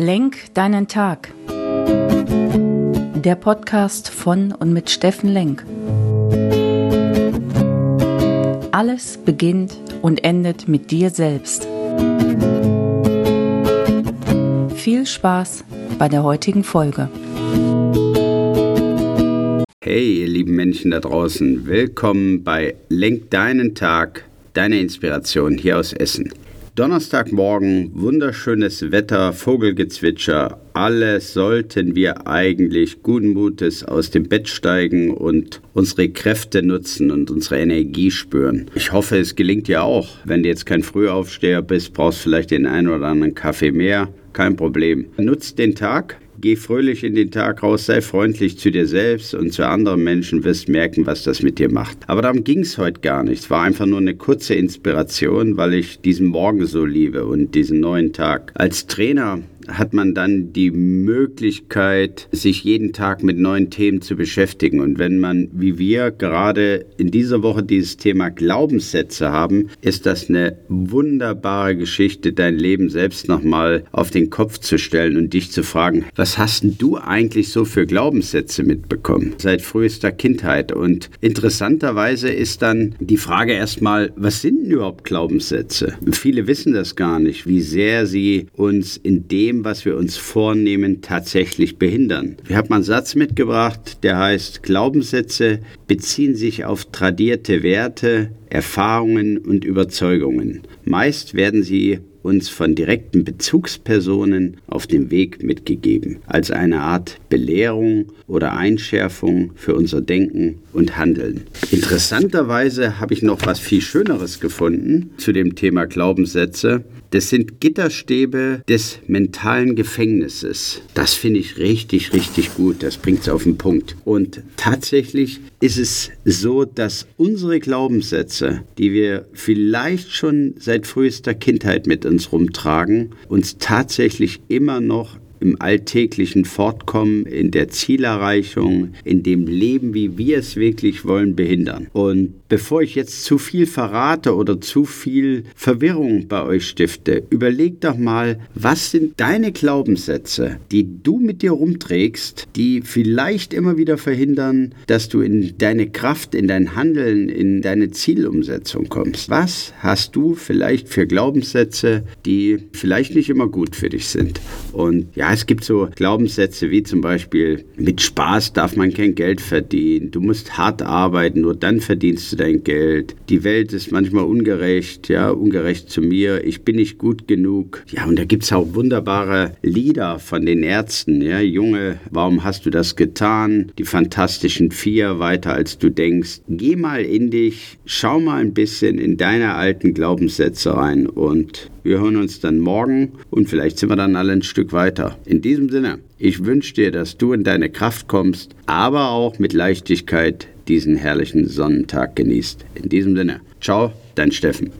Lenk deinen Tag. Der Podcast von und mit Steffen Lenk. Alles beginnt und endet mit dir selbst. Viel Spaß bei der heutigen Folge. Hey, ihr lieben Menschen da draußen, willkommen bei Lenk deinen Tag, deine Inspiration hier aus Essen. Donnerstagmorgen, wunderschönes Wetter, Vogelgezwitscher, alles sollten wir eigentlich guten Mutes aus dem Bett steigen und unsere Kräfte nutzen und unsere Energie spüren. Ich hoffe, es gelingt dir auch. Wenn du jetzt kein Frühaufsteher bist, brauchst du vielleicht den einen oder anderen Kaffee mehr. Kein Problem. Nutzt den Tag, Geh fröhlich in den Tag raus, sei freundlich zu dir selbst und zu anderen Menschen, wirst merken, was das mit dir macht. Aber darum ging es heute gar nicht. Es war einfach nur eine kurze Inspiration, weil ich diesen Morgen so liebe und diesen neuen Tag. Als Trainer hat man dann die Möglichkeit, sich jeden Tag mit neuen Themen zu beschäftigen. Und wenn man, wie wir gerade in dieser Woche dieses Thema Glaubenssätze haben, ist das eine wunderbare Geschichte, dein Leben selbst nochmal auf den Kopf zu stellen und dich zu fragen, was hast denn du eigentlich so für Glaubenssätze mitbekommen seit frühester Kindheit? Und interessanterweise ist dann die Frage erstmal, was sind denn überhaupt Glaubenssätze? Viele wissen das gar nicht, wie sehr sie uns in dem was wir uns vornehmen, tatsächlich behindern. Ich habe mal einen Satz mitgebracht, der heißt, Glaubenssätze beziehen sich auf tradierte Werte, Erfahrungen und Überzeugungen. Meist werden sie uns von direkten Bezugspersonen auf dem Weg mitgegeben, als eine Art Belehrung oder Einschärfung für unser Denken und Handeln. Interessanterweise habe ich noch was viel Schöneres gefunden zu dem Thema Glaubenssätze. Das sind Gitterstäbe des mentalen Gefängnisses. Das finde ich richtig, richtig gut. Das bringt es auf den Punkt. Und tatsächlich ist es so, dass unsere Glaubenssätze, die wir vielleicht schon seit frühester Kindheit mit uns rumtragen, uns tatsächlich immer noch im alltäglichen Fortkommen, in der Zielerreichung, in dem Leben, wie wir es wirklich wollen, behindern. Und bevor ich jetzt zu viel verrate oder zu viel Verwirrung bei euch stifte, überleg doch mal, was sind deine Glaubenssätze, die du mit dir rumträgst, die vielleicht immer wieder verhindern, dass du in deine Kraft, in dein Handeln, in deine Zielumsetzung kommst. Was hast du vielleicht für Glaubenssätze, die vielleicht nicht immer gut für dich sind? Und es gibt so Glaubenssätze wie zum Beispiel, mit Spaß darf man kein Geld verdienen, du musst hart arbeiten, nur dann verdienst du dein Geld. Die Welt ist manchmal ungerecht, ja, ungerecht zu mir, ich bin nicht gut genug. Ja, und da gibt es auch wunderbare Lieder von den Ärzten, ja, Junge, warum hast du das getan? Die fantastischen vier, weiter als du denkst. Geh mal in dich, schau mal ein bisschen in deine alten Glaubenssätze rein und wir hören uns dann morgen und vielleicht sind wir dann alle ein Stück weiter. In diesem Sinne, ich wünsche dir, dass du in deine Kraft kommst, aber auch mit Leichtigkeit diesen herrlichen Sonnentag genießt. In diesem Sinne, ciao, dein Steffen.